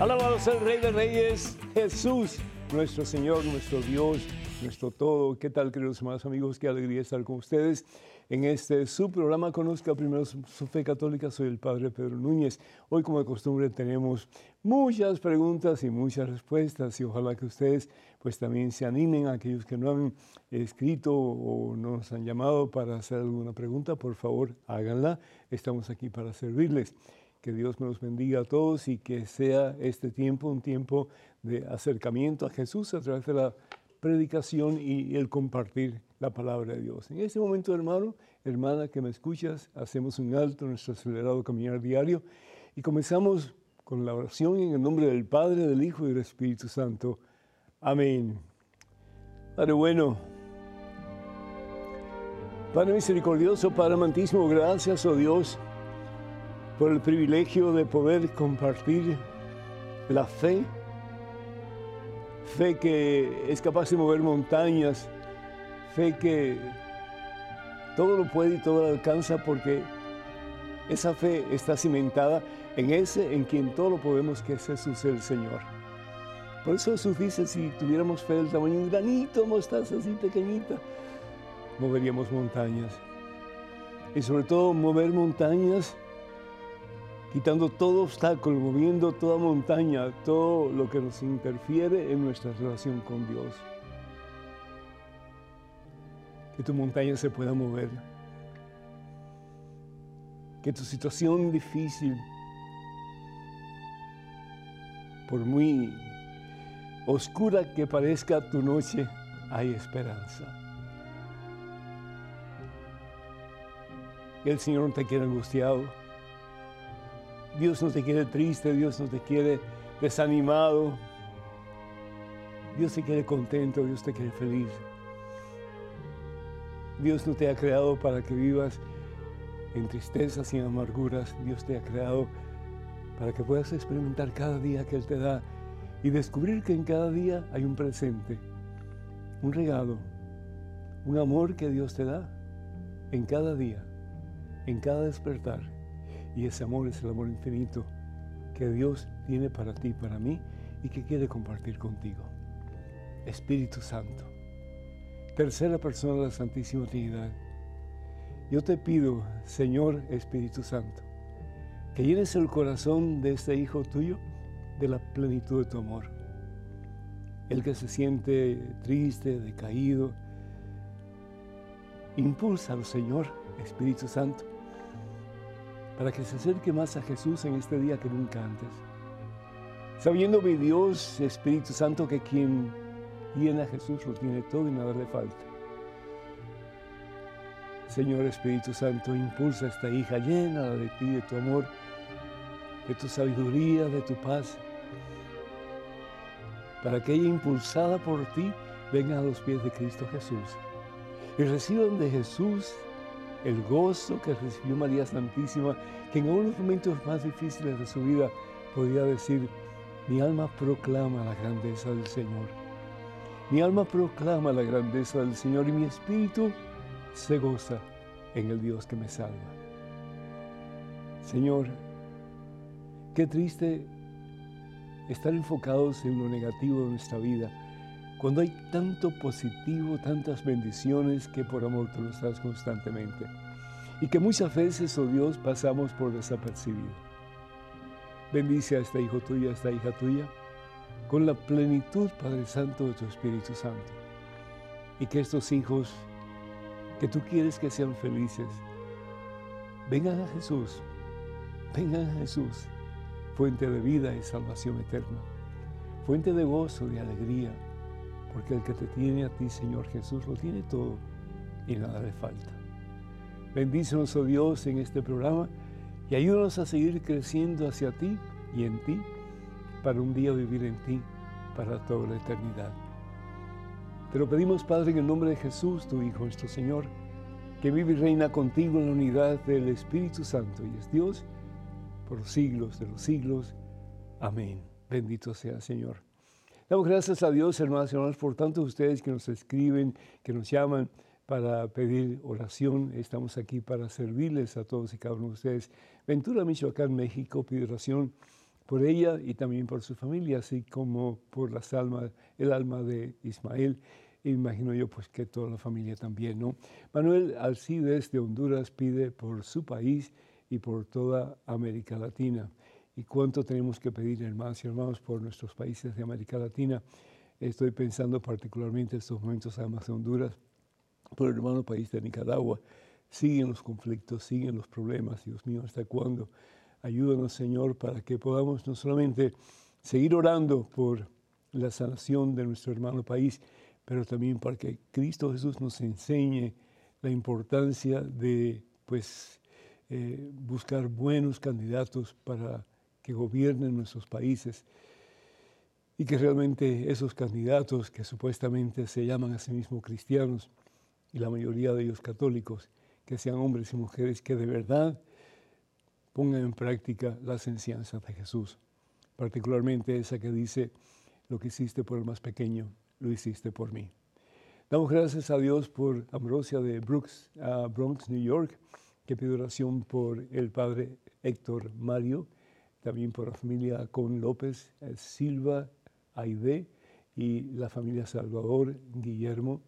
Alabado sea el Rey de Reyes, Jesús, nuestro Señor, nuestro Dios, nuestro todo. ¿Qué tal, queridos hermanos amigos? Qué alegría estar con ustedes en este su programa Conozca primero su, fe católica. Soy el Padre Pedro Núñez. Hoy, como de costumbre, tenemos muchas preguntas y muchas respuestas y ojalá que ustedes pues también se animen, aquellos que no han escrito o no nos han llamado para hacer alguna pregunta, por favor háganla. Estamos aquí para servirles. Que Dios me los bendiga a todos y que sea este tiempo un tiempo de acercamiento a Jesús a través de la predicación y el compartir la palabra de Dios. En este momento, hermano, hermana que me escuchas, hacemos un alto en nuestro acelerado caminar diario y comenzamos con la oración en el nombre del Padre, del Hijo y del Espíritu Santo. Amén. Padre bueno, Padre misericordioso, Padre amantísimo, gracias, oh Dios, por el privilegio de poder compartir la fe, fe que es capaz de mover montañas, fe que todo lo puede y todo lo alcanza porque esa fe está cimentada en ese en quien todo lo podemos, que es Jesús el Señor. Por eso Jesús dice, si tuviéramos fe del tamaño de un granito, mostaza así pequeñita, moveríamos montañas. Y sobre todo mover montañas quitando todo obstáculo, moviendo toda montaña, todo lo que nos interfiere en nuestra relación con Dios. Que tu montaña se pueda mover. Que tu situación difícil, por muy oscura que parezca tu noche, hay esperanza. El Señor no te quiere angustiado. Dios no te quiere triste, Dios no te quiere desanimado. Dios te quiere contento, Dios te quiere feliz. Dios no te ha creado para que vivas en tristezas y en amarguras. Dios te ha creado para que puedas experimentar cada día que Él te da y descubrir que en cada día hay un presente, un regalo, un amor que Dios te da en cada día, en cada despertar. Y ese amor es el amor infinito que Dios tiene para ti, para mí, y que quiere compartir contigo. Espíritu Santo, tercera persona de la Santísima Trinidad. Yo te pido, Señor Espíritu Santo, que llenes el corazón de este Hijo tuyo de la plenitud de tu amor. El que se siente triste, decaído, impúlsalo, Señor Espíritu Santo, para que se acerque más a Jesús en este día que nunca antes. Sabiendo mi Dios, Espíritu Santo, que quien tiene a Jesús lo tiene todo y nada le falta. Señor Espíritu Santo, impulsa a esta hija, llena de ti, de tu amor, de tu sabiduría, de tu paz, para que ella, impulsada por ti, venga a los pies de Cristo Jesús y reciban de Jesús el gozo que recibió María Santísima, que en unos momentos más difíciles de su vida podía decir, mi alma proclama la grandeza del Señor. Mi alma proclama la grandeza del Señor y mi espíritu se goza en el Dios que me salva. Señor, qué triste estar enfocados en lo negativo de nuestra vida, cuando hay tanto positivo, tantas bendiciones que por amor tú nos das constantemente. Y que muchas veces, oh Dios, pasamos por desapercibido. Bendice a este hijo tuyo, a esta hija tuya, con la plenitud, Padre Santo, de tu Espíritu Santo. Y que estos hijos que tú quieres que sean felices, vengan a Jesús, vengan a Jesús, fuente de vida y salvación eterna, fuente de gozo, de alegría, porque el que te tiene a ti, Señor Jesús, lo tiene todo y nada le falta. Bendícenos, oh Dios, en este programa y ayúdanos a seguir creciendo hacia ti y en ti para un día vivir en ti para toda la eternidad. Te lo pedimos, Padre, en el nombre de Jesús, tu Hijo, nuestro Señor, que vive y reina contigo en la unidad del Espíritu Santo y es Dios por los siglos de los siglos. Amén. Bendito sea, Señor. Damos gracias a Dios, hermanos y hermanos, por tantos ustedes que nos escriben, que nos llaman para pedir oración. Estamos aquí para servirles a todos y cada uno de ustedes. Ventura, Michoacán, México, pide oración por ella y también por su familia, así como por las almas, el alma de Ismael. E imagino yo pues que toda la familia también, ¿no? Manuel Alcides de Honduras pide por su país y por toda América Latina. ¿Y cuánto tenemos que pedir, hermanos y hermanos, por nuestros países de América Latina? Estoy pensando particularmente en estos momentos, además de Honduras, por el hermano país de Nicaragua. Siguen los conflictos, siguen los problemas. Dios mío, ¿hasta cuándo? Ayúdanos, Señor, para que podamos no solamente seguir orando por la sanación de nuestro hermano país, pero también para que Cristo Jesús nos enseñe la importancia de pues, eh, buscar buenos candidatos para que gobiernen nuestros países y que realmente esos candidatos que supuestamente se llaman a sí mismos cristianos y la mayoría de ellos católicos, que sean hombres y mujeres que de verdad pongan en práctica las enseñanzas de Jesús, particularmente esa que dice, lo que hiciste por el más pequeño, lo hiciste por mí. Damos gracias a Dios por Ambrosia de Brooks, Bronx, New York, que pide oración por el padre Héctor Mario, también por la familia Con López, eh, Silva, Aide y la familia Salvador, Guillermo,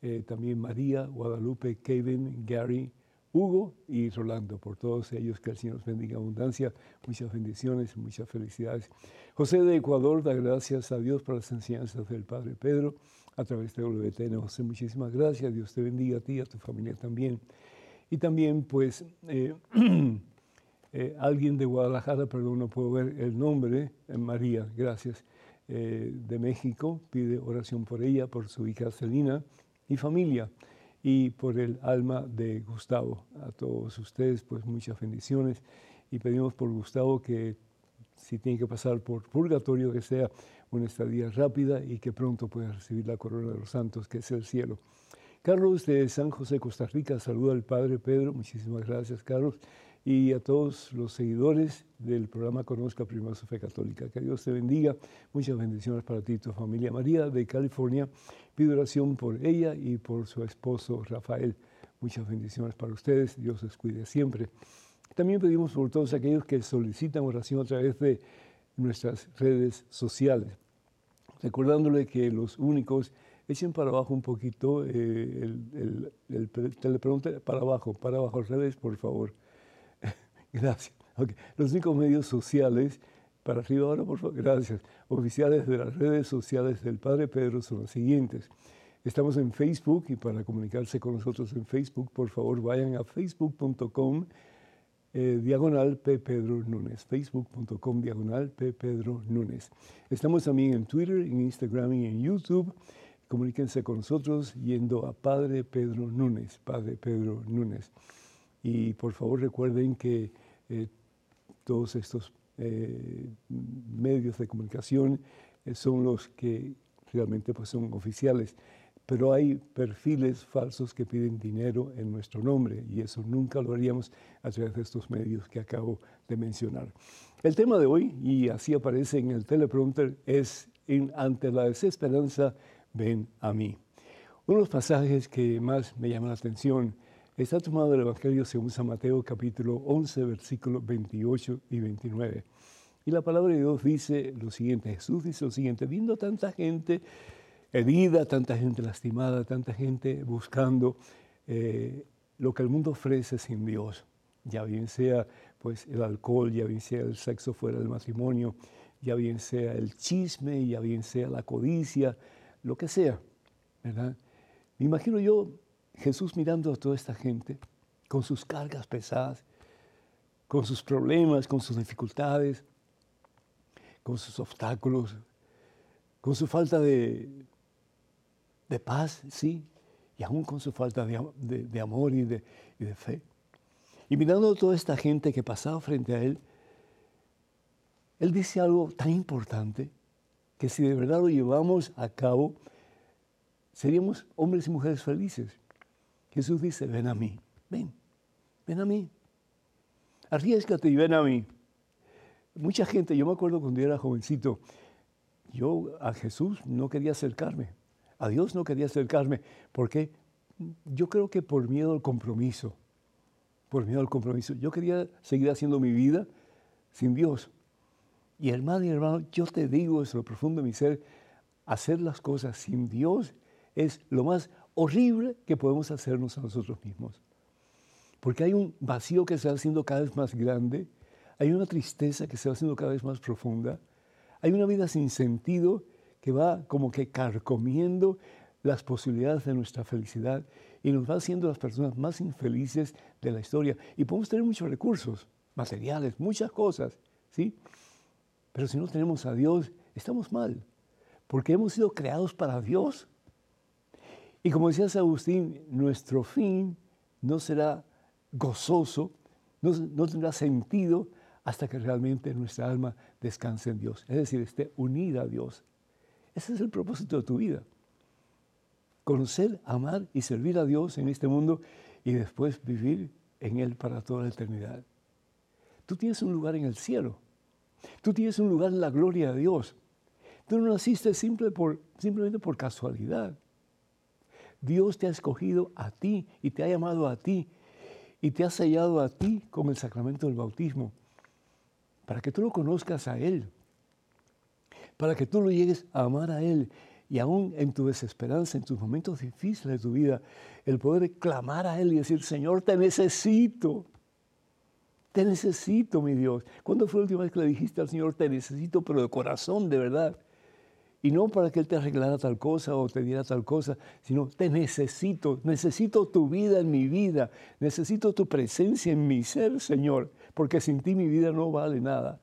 eh, también María, Guadalupe, Kevin, Gary, Hugo y Rolando, por todos ellos, que el Señor los bendiga abundancia, muchas bendiciones, muchas felicidades. José de Ecuador da gracias a Dios por las enseñanzas del Padre Pedro a través de WTN. José, muchísimas gracias, Dios te bendiga a ti y a tu familia también. Y también, pues, eh, eh, alguien de Guadalajara, perdón, no puedo ver el nombre, eh, María, gracias, de México, pide oración por ella, por su hija Celina y familia y por el alma de Gustavo. A todos ustedes, pues muchas bendiciones y pedimos por Gustavo que si tiene que pasar por purgatorio, que sea una estadía rápida y que pronto pueda recibir la corona de los santos, que es el cielo. Carlos de San José, Costa Rica, saluda al Padre Pedro. Muchísimas gracias, Carlos. Y a todos los seguidores del programa Conozca Primero su Fe Católica. Que Dios te bendiga. Muchas bendiciones para ti y tu familia. María de California Pido oración por ella y por su esposo Rafael. Muchas bendiciones para ustedes. Dios les cuide siempre. También pedimos por todos aquellos que solicitan oración a través de nuestras redes sociales. Recordándole que los únicos echen para abajo un poquito eh, el, el, teleprompter, para abajo, para abajo, al revés, por favor. Gracias. Los únicos medios sociales para arriba ahora, por favor. Gracias. Oficiales de las redes sociales del Padre Pedro son los siguientes. Estamos en Facebook y para comunicarse con nosotros en Facebook, por favor, vayan a facebook.com eh, diagonal P. Núñez. Facebook.com diagonal P. Pedro Núñez. Estamos también en Twitter, en Instagram y en YouTube. Comuníquense con nosotros yendo a Padre Pedro Núñez, Padre Pedro Núñez. Y por favor recuerden que eh, todos estos eh, medios de comunicación eh, son los que realmente pues, son oficiales, pero hay perfiles falsos que piden dinero en nuestro nombre y eso nunca lo haríamos a través de estos medios que acabo de mencionar. El tema de hoy, y así aparece en el teleprompter, es ante la desesperanza, ven a mí. Uno de los pasajes que más me llama la atención Está tomado del Evangelio según San Mateo capítulo 11, versículos 28 y 29. Y la palabra de Dios dice lo siguiente, Jesús dice lo siguiente, viendo tanta gente herida, tanta gente lastimada, tanta gente buscando eh, lo que el mundo ofrece sin Dios, ya bien sea pues el alcohol, ya bien sea el sexo fuera del matrimonio, ya bien sea el chisme, ya bien sea la codicia, lo que sea, ¿verdad? Me imagino yo Jesús mirando a toda esta gente con sus cargas pesadas, con sus problemas, con sus dificultades, con sus obstáculos, con su falta de, de paz, sí, y aún con su falta de, amor y de, y de fe. Y mirando a toda esta gente que pasaba frente a él, él dice algo tan importante que si de verdad lo llevamos a cabo, seríamos hombres y mujeres felices. Jesús dice, ven a mí, ven, ven a mí. Arriesgate y ven a mí. Mucha gente, yo me acuerdo cuando yo era jovencito, yo a Jesús no quería acercarme, a Dios no quería acercarme, porque yo creo que por miedo al compromiso, por miedo al compromiso, yo quería seguir haciendo mi vida sin Dios. Y hermano y hermano, yo te digo desde lo profundo de mi ser, hacer las cosas sin Dios es lo más horrible que podemos hacernos a nosotros mismos. Porque hay un vacío que se va haciendo cada vez más grande, hay una tristeza que se va haciendo cada vez más profunda, hay una vida sin sentido que va como que carcomiendo las posibilidades de nuestra felicidad y nos va haciendo las personas más infelices de la historia. Y podemos tener muchos recursos, materiales, muchas cosas, ¿sí? Pero si no tenemos a Dios, estamos mal, porque hemos sido creados para Dios. Y como decía San Agustín, nuestro fin no será gozoso, no, tendrá sentido hasta que realmente nuestra alma descanse en Dios, es decir, esté unida a Dios. Ese es el propósito de tu vida. Conocer, amar y servir a Dios en este mundo y después vivir en Él para toda la eternidad. Tú tienes un lugar en el cielo. Tú tienes un lugar en la gloria de Dios. Tú no naciste simple simplemente por casualidad. Dios te ha escogido a ti y te ha llamado a ti y te ha sellado a ti con el sacramento del bautismo para que tú lo conozcas a Él, para que tú lo llegues a amar a Él y aún en tu desesperanza, en tus momentos difíciles de tu vida, el poder clamar a Él y decir, Señor, te necesito. Te necesito, mi Dios. ¿Cuándo fue la última vez que le dijiste al Señor, te necesito, pero de corazón, de verdad? Y no para que Él te arreglara tal cosa o te diera tal cosa, sino te necesito, necesito tu vida en mi vida, necesito tu presencia en mi ser, Señor, porque sin ti mi vida no vale nada.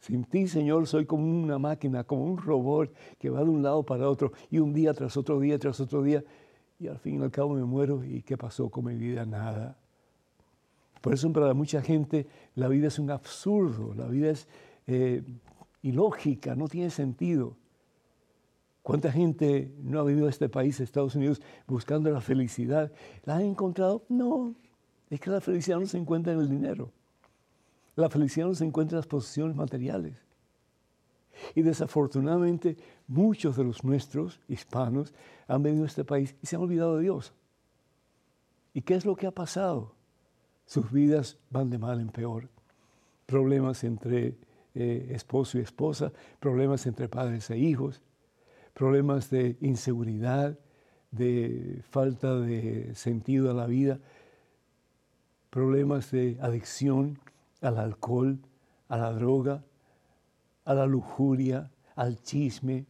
Sin ti, Señor, soy como una máquina, como un robot que va de un lado para otro y un día tras otro día tras otro día y al fin y al cabo me muero y ¿qué pasó con mi vida? Nada. Por eso para mucha gente la vida es un absurdo, la vida es eh, ilógica, no tiene sentido. ¿Cuánta gente no ha vivido este país, Estados Unidos, buscando la felicidad? ¿La han encontrado? No, es que la felicidad no se encuentra en el dinero. La felicidad no se encuentra en las posiciones materiales. Y desafortunadamente muchos de los nuestros hispanos han venido a este país y se han olvidado de Dios. ¿Y qué es lo que ha pasado? Sus vidas van de mal en peor. Problemas entre eh, esposo y esposa, problemas entre padres e hijos, problemas de inseguridad, de falta de sentido a la vida, problemas de adicción al alcohol, a la droga, a la lujuria, al chisme,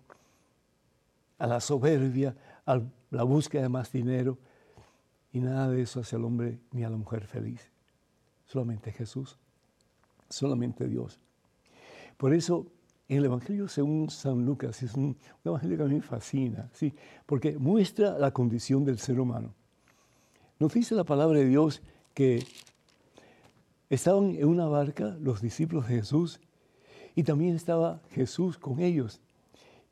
a la soberbia, a la búsqueda de más dinero. Y nada de eso hace al hombre ni a la mujer feliz. Solamente Jesús, solamente Dios. Por eso el Evangelio según San Lucas es un, evangelio que a mí me fascina, ¿sí? porque muestra la condición del ser humano. Nos dice la palabra de Dios que estaban en una barca los discípulos de Jesús y también estaba Jesús con ellos.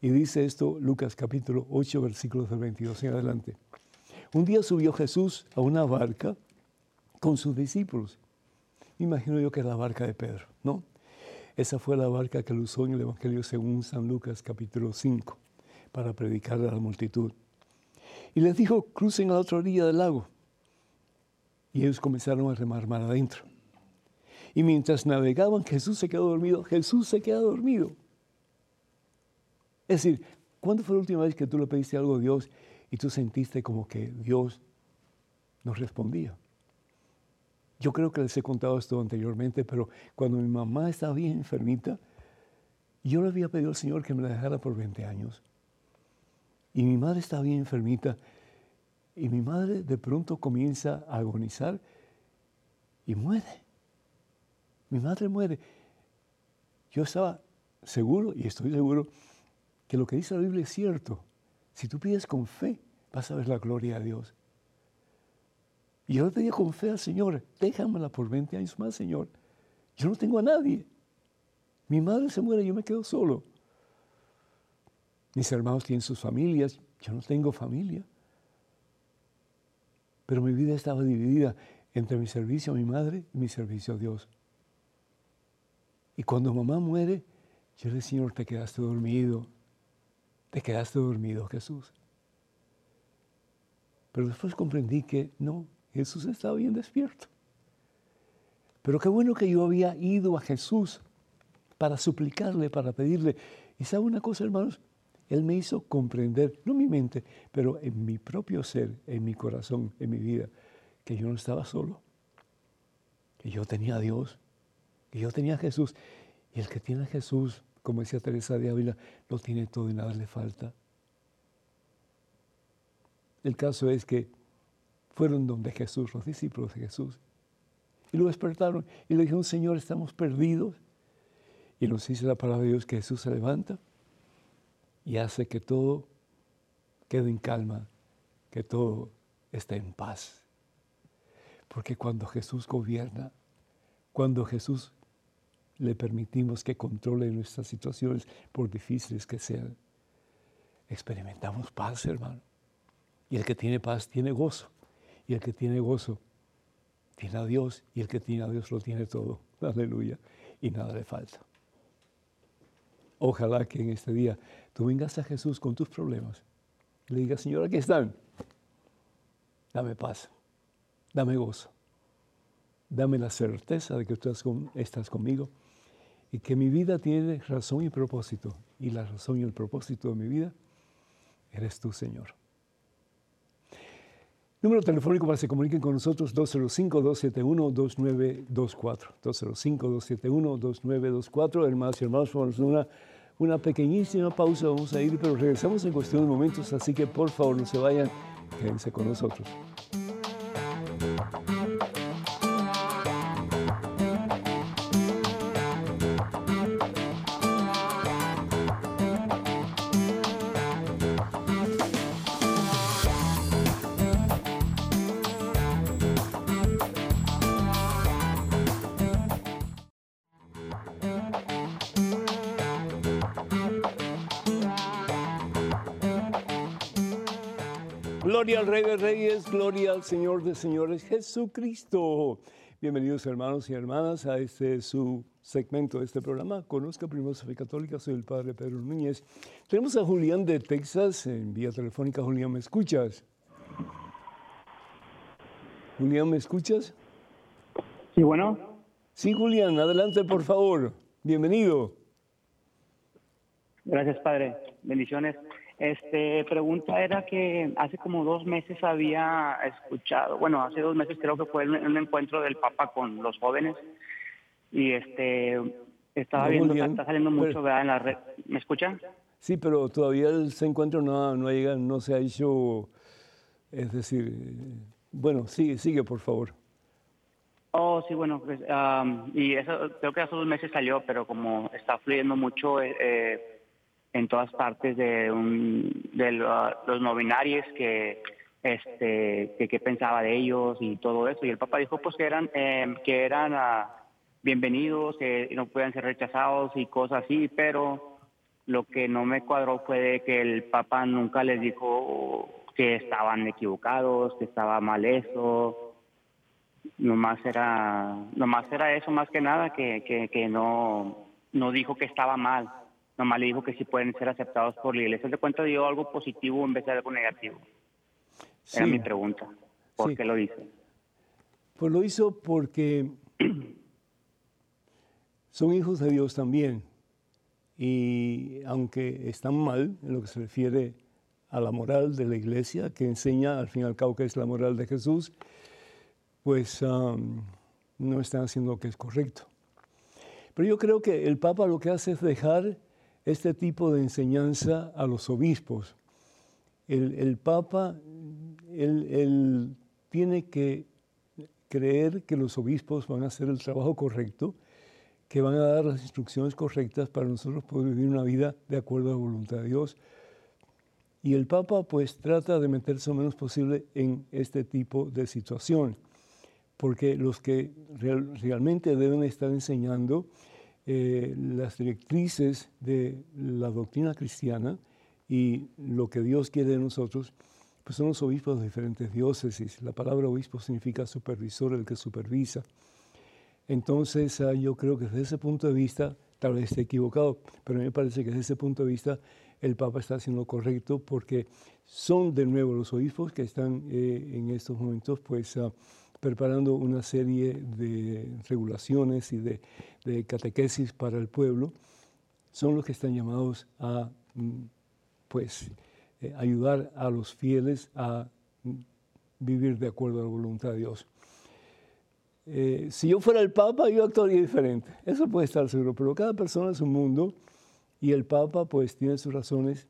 Y dice esto Lucas capítulo 8, versículos del 22 en adelante. Un día subió Jesús a una barca con sus discípulos. imagino yo que era la barca de Pedro, ¿no? Esa fue la barca que él usó en el Evangelio según San Lucas capítulo 5 para predicar a la multitud. Y les dijo, crucen a la otra orilla del lago. Y ellos comenzaron a remar mar adentro. Y mientras navegaban, Jesús se quedó dormido. Jesús se quedó dormido. Es decir, ¿cuándo fue la última vez que tú le pediste algo a Dios y tú sentiste como que Dios nos respondía? Yo creo que les he contado esto anteriormente, pero cuando mi mamá estaba bien enfermita, yo le había pedido al Señor que me la dejara por 20 años. Y mi madre estaba bien enfermita. Y mi madre de pronto comienza a agonizar y muere. Mi madre muere. Yo estaba seguro, y estoy seguro, que lo que dice la Biblia es cierto. Si tú pides con fe, vas a ver la gloria de Dios. Y yo le pedía con fe al Señor, déjamela por 20 años más, Señor. Yo no tengo a nadie. Mi madre se muere, yo me quedo solo. Mis hermanos tienen sus familias, yo no tengo familia. Pero mi vida estaba dividida entre mi servicio a mi madre y mi servicio a Dios. Y cuando mamá muere, yo le dije, Señor, te quedaste dormido. Te quedaste dormido, Jesús. Pero después comprendí que no, Jesús estaba bien despierto. Pero qué bueno que yo había ido a Jesús para suplicarle, para pedirle. Y sabe una cosa, hermanos, Él me hizo comprender, no en mi mente, pero en mi propio ser, en mi corazón, en mi vida, que yo no estaba solo, que yo tenía a Dios, que yo tenía a Jesús. Y el que tiene a Jesús, como decía Teresa de Ávila, lo tiene todo y nada le falta. El caso es que fueron donde Jesús, los discípulos de Jesús, y lo despertaron y le dijeron, Señor, estamos perdidos. Y nos dice la palabra de Dios que Jesús se levanta y hace que todo quede en calma, que todo esté en paz. Porque cuando Jesús gobierna, cuando Jesús le permitimos que controle nuestras situaciones, por difíciles que sean, experimentamos paz, hermano. Y el que tiene paz tiene gozo. Y el que tiene gozo tiene a Dios. Y el que tiene a Dios lo tiene todo. Aleluya. Y nada le falta. Ojalá que en este día tú vengas a Jesús con tus problemas. Y le digas, Señor, aquí están. Dame paz. Dame gozo. Dame la certeza de que tú estás conmigo y que mi vida tiene razón y propósito. Y la razón y el propósito de mi vida eres tú, Señor. Número telefónico para que se comuniquen con nosotros 205-271-2924. 205-271-2924. Hermanos y hermanos, vamos a una, una pequeñísima pausa, vamos a ir, pero regresamos en cuestión de momentos, así que por favor no se vayan, quédense con nosotros. Gloria al Rey de Reyes, gloria al Señor de Señores, Jesucristo. Bienvenidos hermanos y hermanas a este su segmento de este programa. Conozca primero fe católica, soy el Padre Pedro Núñez. Tenemos a Julián de Texas en vía telefónica. Julián, ¿me escuchas? Julián, ¿me escuchas? Sí, bueno. Sí, Julián, adelante por favor. Bienvenido. Gracias, Padre. Bendiciones. Este, pregunta era que hace como dos meses había escuchado, bueno, hace dos meses creo que fue un, encuentro del Papa con los jóvenes y este estaba viendo, que está saliendo mucho en la red. ¿Me escuchan? Sí, pero todavía ese encuentro no, no, llega, no se ha hecho, es decir, bueno, sigue, sigue por favor. Oh, sí, bueno, pues, y eso creo que hace dos meses salió, pero como está fluyendo mucho, eh, eh en todas partes de, un, de los no binarios que este que, pensaba de ellos y todo eso. Y el Papa dijo pues que eran em, que eran uh, bienvenidos que no puedan ser rechazados y cosas así pero lo que no me cuadró fue de que el Papa nunca les dijo que estaban equivocados que estaba mal eso. Nomás era nomás era eso más que nada que, que, que no no dijo que estaba mal nomás le dijo que sí pueden ser aceptados por la iglesia. ¿Se cuenta dio algo positivo en vez de algo negativo? Era mi pregunta. ¿Por qué lo hizo? Pues lo hizo porque son hijos de Dios también. Y aunque están mal en lo que se refiere a la moral de la iglesia, que enseña al fin y al cabo que es la moral de Jesús, pues no están haciendo lo que es correcto. Pero yo creo que el Papa lo que hace es dejar este tipo de enseñanza a los obispos. El, Papa, él, tiene que creer que los obispos van a hacer el trabajo correcto, que van a dar las instrucciones correctas para nosotros poder vivir una vida de acuerdo a la voluntad de Dios. Y el Papa pues trata de meterse lo menos posible en este tipo de situación, porque los que realmente deben estar enseñando eh, las directrices de la doctrina cristiana Y lo que Dios quiere de nosotros, pues son los obispos de diferentes diócesis. La palabra obispo significa supervisor, el que supervisa. Entonces ah, yo creo que desde ese punto de vista, tal vez esté equivocado, pero a mí me parece que desde ese punto de vista el Papa está haciendo lo correcto porque son de nuevo los obispos que están eh, en estos momentos pues ah, preparando una serie de regulaciones y de, catequesis para el pueblo. Son los que están llamados a mm, pues eh, ayudar a los fieles a mm, vivir de acuerdo a la voluntad de Dios. Eh, si yo fuera el Papa, yo actuaría diferente. Eso puede estar seguro, pero cada persona es un mundo y el Papa pues tiene sus razones.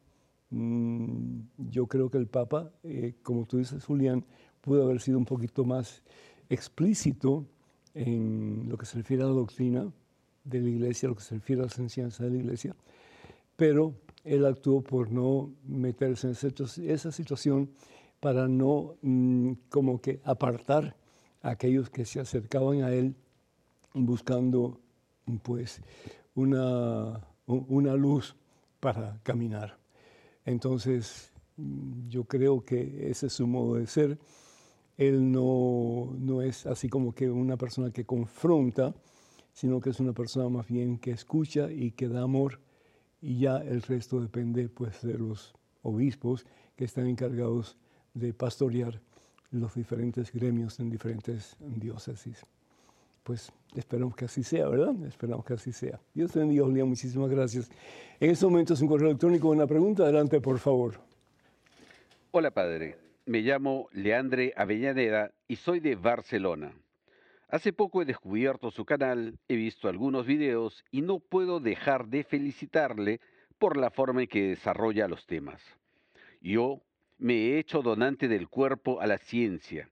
Mm, yo creo que el Papa, eh, como tú dices, Julián, pudo haber sido un poquito más explícito en lo que se refiere a la doctrina de la Iglesia, lo que se refiere a las enseñanzas de la Iglesia, pero él actuó por no meterse en esa situación para no mm, como que apartar a aquellos que se acercaban a él buscando pues una, una luz para caminar. Entonces yo creo que ese es su modo de ser. Él no, no es así como que una persona que confronta, sino que es una persona más bien que escucha y que da amor y ya el resto depende pues de los obispos que están encargados de pastorear los diferentes gremios en diferentes diócesis. Pues esperamos que así sea, ¿verdad? Esperamos que así sea. Dios te bendiga, Julián. Muchísimas gracias. En este momento es un correo electrónico. Una pregunta. Adelante, por favor. Hola, padre. Me llamo Leandre Avellaneda y soy de Barcelona. Hace poco he descubierto su canal, he visto algunos videos y no puedo dejar de felicitarle por la forma en que desarrolla los temas. Yo me he hecho donante del cuerpo a la ciencia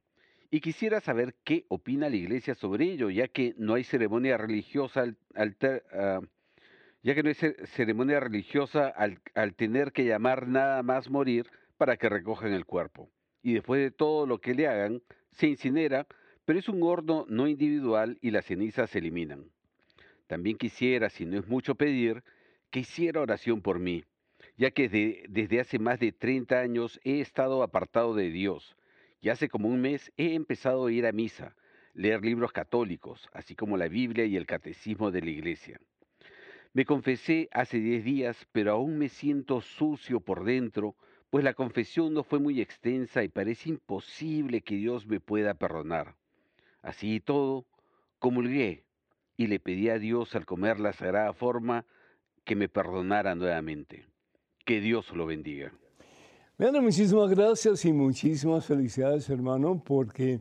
y quisiera saber qué opina la Iglesia sobre ello, ya que no hay ceremonia religiosa ah, ya que no ceremonia religiosa al, al tener que llamar nada más morir para que recojan el cuerpo. Y después de todo lo que le hagan, se incinera pero es un horno no individual y las cenizas se eliminan. También quisiera, si no es mucho pedir, que hiciera oración por mí, ya que desde hace más de 30 años he estado apartado de Dios y hace como un mes he empezado a ir a misa, leer libros católicos, así como la Biblia y el Catecismo de la Iglesia. Me confesé hace 10 días, pero aún me siento sucio por dentro, pues la confesión no fue muy extensa y parece imposible que Dios me pueda perdonar. Así y todo, comulgué y le pedí a Dios al comer la sagrada forma que me perdonara nuevamente. Que Dios lo bendiga. Leandro, muchísimas gracias y muchísimas felicidades, hermano, porque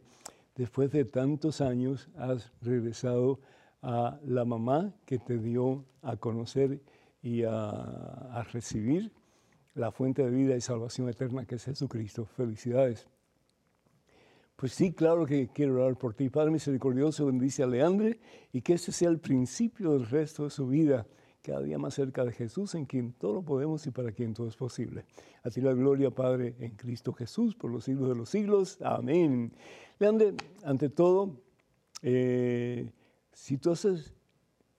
después de tantos años has regresado a la mamá que te dio a conocer y a, a recibir la fuente de vida y salvación eterna que es Jesucristo. Felicidades. Pues sí, claro que quiero orar por ti. Padre misericordioso, bendice a Leandre y que ese sea el principio del resto de su vida, cada día más cerca de Jesús, en quien todo lo podemos y para quien todo es posible. A ti la gloria, Padre, en Cristo Jesús, por los siglos de los siglos. Amén. Leandre, ante todo, eh, si tú haces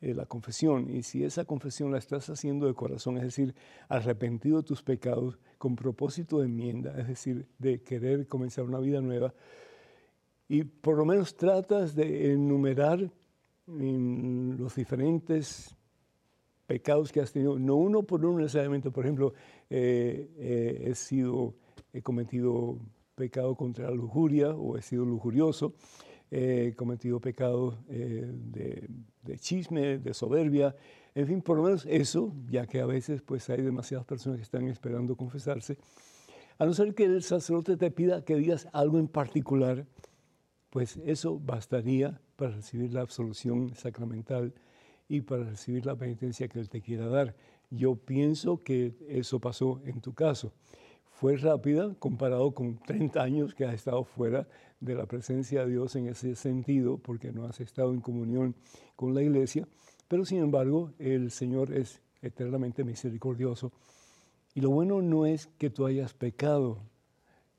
eh, la confesión. Y si esa confesión la estás haciendo de corazón, es decir, arrepentido de tus pecados, con propósito de enmienda, es decir, de querer comenzar una vida nueva, y por lo menos tratas de enumerar los diferentes pecados que has tenido, no uno por uno necesariamente, por ejemplo, eh, eh, he sido, he cometido pecado contra la lujuria o he sido lujurioso, he cometido pecados eh, de, de, chisme, de soberbia, en fin, por lo menos eso, ya que a veces pues hay demasiadas personas que están esperando confesarse, a no ser que el sacerdote te pida que digas algo en particular, pues eso bastaría para recibir la absolución sacramental y para recibir la penitencia que Él te quiera dar. Yo pienso que eso pasó en tu caso. Fue rápida comparado con 30 años que has estado fuera de la presencia de Dios en ese sentido, porque no has estado en comunión con la iglesia, pero sin embargo el Señor es eternamente misericordioso. Y lo bueno no es que tú hayas pecado,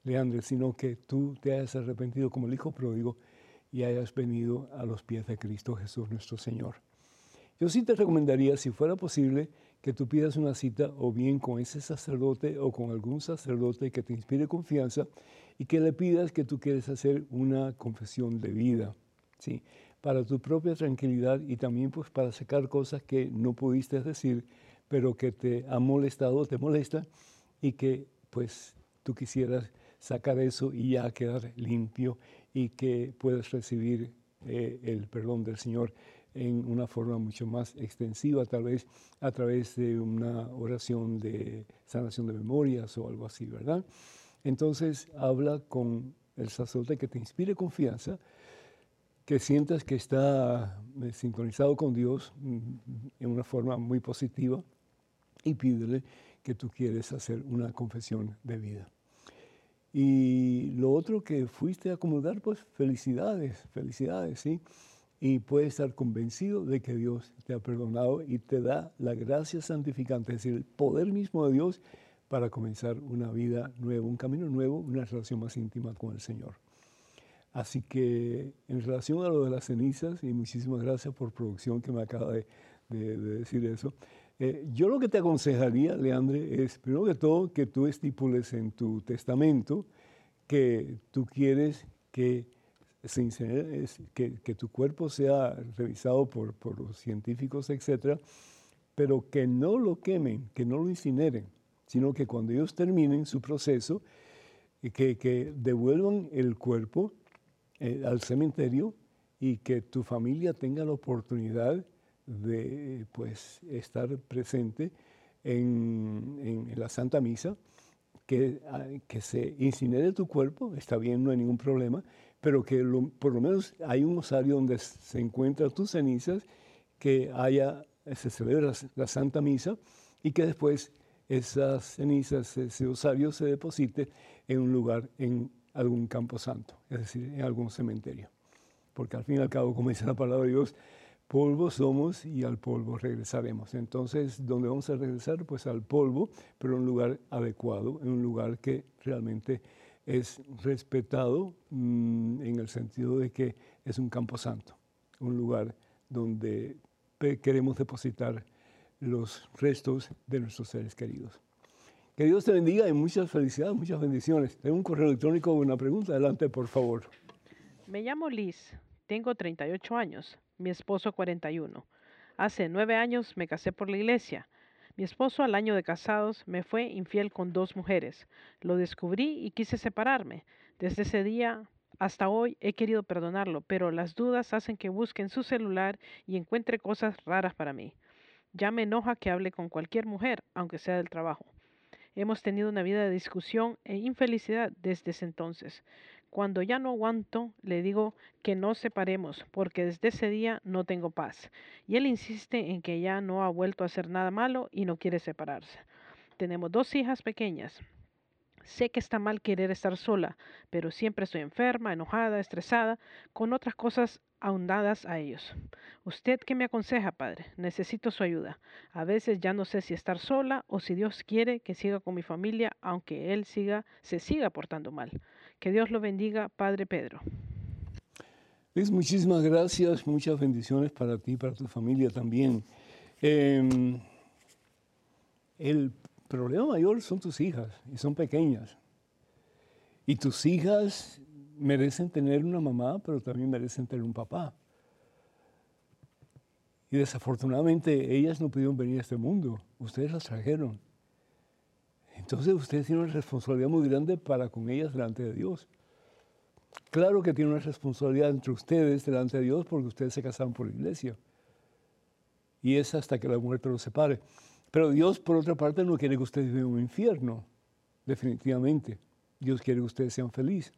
Leandro, sino que tú te hayas arrepentido como el Hijo pródigo y hayas venido a los pies de Cristo Jesús nuestro Señor. Yo sí te recomendaría, si fuera posible, que tú pidas una cita o bien con ese sacerdote o con algún sacerdote que te inspire confianza y que le pidas que tú quieres hacer una confesión de vida, ¿sí? Para tu propia tranquilidad y también pues para sacar cosas que no pudiste decir, pero que te ha molestado, te molesta y que pues tú quisieras sacar eso y ya quedar limpio y que puedas recibir eh, el perdón del Señor en una forma mucho más extensiva, tal vez a través de una oración de sanación de memorias o algo así, ¿verdad? Entonces habla con el sacerdote que te inspire confianza, que sientas que está eh, sintonizado con Dios mm, en una forma muy positiva y pídele que tú quieres hacer una confesión de vida. Y lo otro que fuiste a acomodar, pues felicidades, felicidades, ¿sí? Y puedes estar convencido de que Dios te ha perdonado y te da la gracia santificante, es decir, el poder mismo de Dios para comenzar una vida nueva, un camino nuevo, una relación más íntima con el Señor. Así que en relación a lo de las cenizas, y muchísimas gracias por producción que me acaba de, decir eso, eh, yo lo que te aconsejaría, Leandre, es primero que todo que tú estipules en tu testamento que tú quieres que, se que, que tu cuerpo sea revisado por, por los científicos, etcétera, pero que no lo quemen, que no lo incineren sino que cuando ellos terminen su proceso, eh, que, que devuelvan el cuerpo eh, al cementerio y que tu familia tenga la oportunidad de pues, estar presente en, en, la Santa Misa, que, ah, que, se incinere tu cuerpo, está bien, no hay ningún problema, pero que por lo menos hay un osario donde se encuentran tus cenizas, que haya, se celebra la Santa Misa y que después esas cenizas, ese osario se deposite en un lugar, en algún campo santo, es decir, en algún cementerio. Porque al fin y al cabo, como dice la palabra de Dios, polvo somos y al polvo regresaremos. Entonces, ¿dónde vamos a regresar? Pues al polvo, pero en un lugar adecuado, en un lugar que realmente es respetado mm, en el sentido de que es un campo santo, un lugar donde queremos depositar los restos de nuestros seres queridos. Que Dios te bendiga y muchas felicidades, muchas bendiciones. Tengo un correo electrónico con una pregunta. Adelante, por favor. Me llamo Liz, tengo 38 años, mi esposo 41. Hace nueve años me casé por la iglesia. Mi esposo al año de casados me fue infiel con dos mujeres. Lo descubrí y quise separarme. Desde ese día hasta hoy he querido perdonarlo, pero las dudas hacen que busque en su celular y encuentre cosas raras para mí. Ya me enoja que hable con cualquier mujer, aunque sea del trabajo. Hemos tenido una vida de discusión e infelicidad desde ese entonces. Cuando ya no aguanto, le digo que nos separemos, porque desde ese día no tengo paz. Y él insiste en que ya no ha vuelto a hacer nada malo y no quiere separarse. Tenemos dos hijas pequeñas. Sé que está mal querer estar sola, pero siempre estoy enferma, enojada, estresada, con otras cosas ahondadas a ellos. ¿Usted qué me aconseja, Padre? Necesito su ayuda. A veces ya no sé si estar sola o si Dios quiere que siga con mi familia, aunque Él siga, se siga portando mal. Que Dios lo bendiga, Padre Pedro. Luis, muchísimas gracias, muchas bendiciones para ti y para tu familia también. Em, el problema mayor son tus hijas, y son pequeñas. Y tus hijas merecen tener una mamá, pero también merecen tener un papá. Y desafortunadamente ellas no pudieron venir a este mundo, ustedes las trajeron. Entonces ustedes tienen una responsabilidad muy grande para con ellas delante de Dios. Claro que tienen una responsabilidad entre ustedes delante de Dios porque ustedes se casaron por la iglesia. Y es hasta que la muerte los separe. Pero Dios, por otra parte, no quiere que ustedes vivan un infierno, definitivamente. Dios quiere que ustedes sean felices.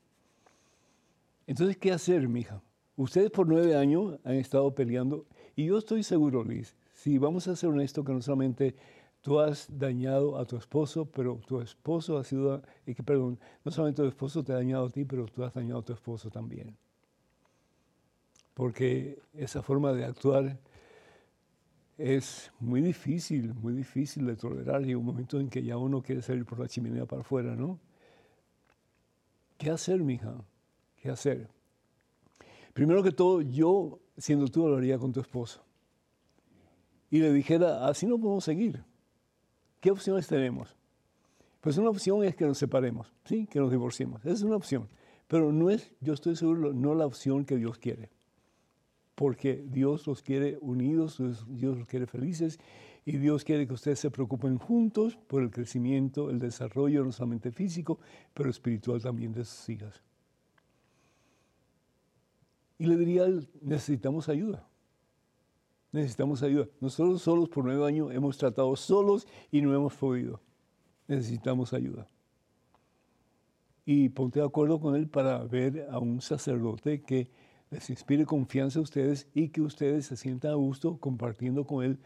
Entonces, ¿qué hacer, mija? Ustedes por nueve años han estado peleando y yo estoy seguro, Liz, si vamos a ser honestos, que no solamente tú has dañado a tu esposo, pero tu esposo ha sido, y que, perdón, no solamente tu esposo te ha dañado a ti, pero tú has dañado a tu esposo también. Porque esa forma de actuar es muy difícil, muy difícil de tolerar. y un momento en que ya uno quiere salir por la chimenea para afuera, ¿no? ¿Qué hacer, mija? qué hacer. Primero que todo, yo, siendo tú, lo haría con tu esposo. Y le dijera, así no podemos seguir. ¿Qué opciones tenemos? Pues una opción es que nos separemos, ¿sí? que nos divorciemos. Esa es una opción. Pero no es, yo estoy seguro, no la opción que Dios quiere. Porque Dios los quiere unidos, Dios los quiere felices y Dios quiere que ustedes se preocupen juntos por el crecimiento, el desarrollo no solamente físico, pero espiritual también de sus hijas. Y le diría, necesitamos ayuda. Necesitamos ayuda. Nosotros solos por nueve años hemos tratado solos y no hemos podido. Necesitamos ayuda. Y ponte de acuerdo con él para ver a un sacerdote que les inspire confianza a ustedes y que ustedes se sientan a gusto compartiendo con él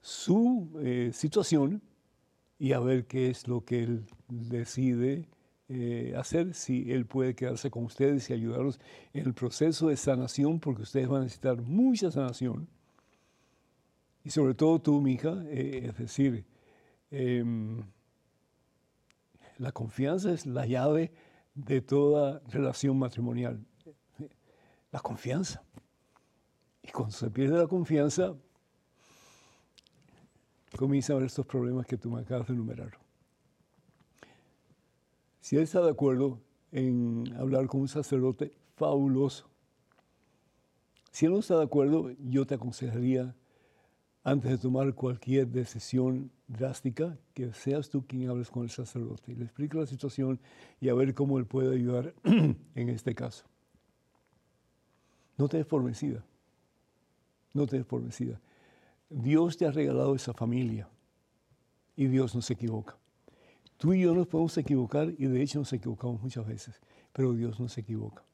su eh, situación y a ver qué es lo que él decide eh, hacer, si él puede quedarse con ustedes y ayudarlos en el proceso de sanación, porque ustedes van a necesitar mucha sanación. Y sobre todo tú, mi hija, eh, es decir, em, la confianza es la llave de toda relación matrimonial. La confianza. Y cuando se pierde la confianza, comienza a haber estos problemas que tú me acabas de enumerar. Si él está de acuerdo en hablar con un sacerdote, fabuloso. Si él no está de acuerdo, yo te aconsejaría, antes de tomar cualquier decisión drástica, que seas tú quien hables con el sacerdote y le explique la situación y a ver cómo él puede ayudar en este caso. No te des por vencida. No te des por vencida. Dios te ha regalado esa familia y Dios no se equivoca. Tú y yo nos podemos equivocar y de hecho nos equivocamos muchas veces, pero Dios no se equivoca.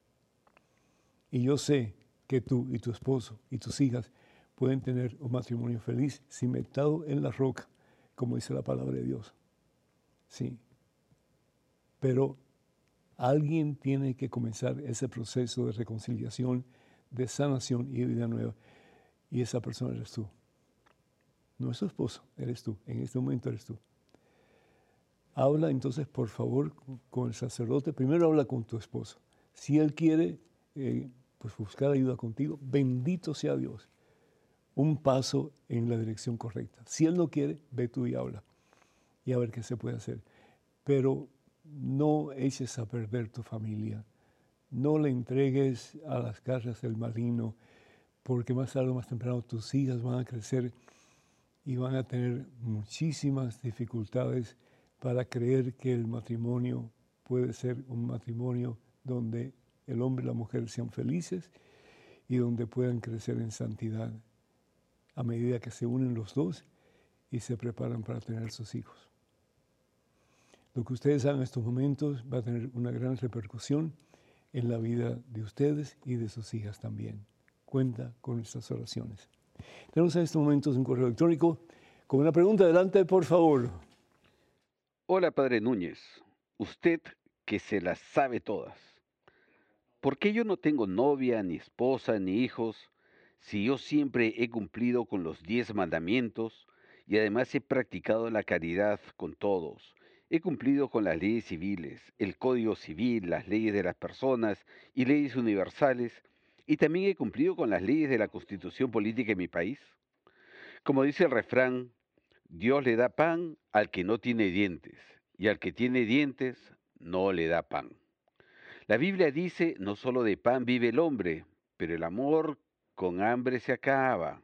Y yo sé que tú y tu esposo y tus hijas pueden tener un matrimonio feliz cimentado en la roca, como dice la palabra de Dios. Sí. Pero alguien tiene que comenzar ese proceso de reconciliación, de sanación y de vida nueva. Y esa persona eres tú. No es tu esposo, eres tú. En este momento eres tú. Habla entonces, por favor, con el sacerdote. Primero habla con tu esposo. Si él quiere eh, pues buscar ayuda contigo, bendito sea Dios. Un paso en la dirección correcta. Si él no quiere, ve tú y habla. Y a ver qué se puede hacer. Pero no eches a perder tu familia. No le entregues a las garras del maligno, porque más tarde o más temprano tus hijas van a crecer y van a tener muchísimas dificultades para creer que el matrimonio puede ser un matrimonio donde el hombre y la mujer sean felices y donde puedan crecer en santidad a medida que se unen los dos y se preparan para tener sus hijos. Lo que ustedes hagan en estos momentos va a tener una gran repercusión en la vida de ustedes y de sus hijas también. Cuenta con estas oraciones. Tenemos en estos momentos un correo electrónico con una pregunta. Adelante, por favor. Hola, Padre Núñez. Usted que se las sabe todas. ¿Por qué yo no tengo novia, ni esposa, ni hijos, si yo siempre he cumplido con los diez mandamientos y además he practicado la caridad con todos? He cumplido con las leyes civiles, el Código Civil, las leyes de las personas y leyes universales y también he cumplido con las leyes de la constitución política en mi país. Como dice el refrán, Dios le da pan al que no tiene dientes, y al que tiene dientes no le da pan. La Biblia dice, no solo de pan vive el hombre, pero el amor con hambre se acaba.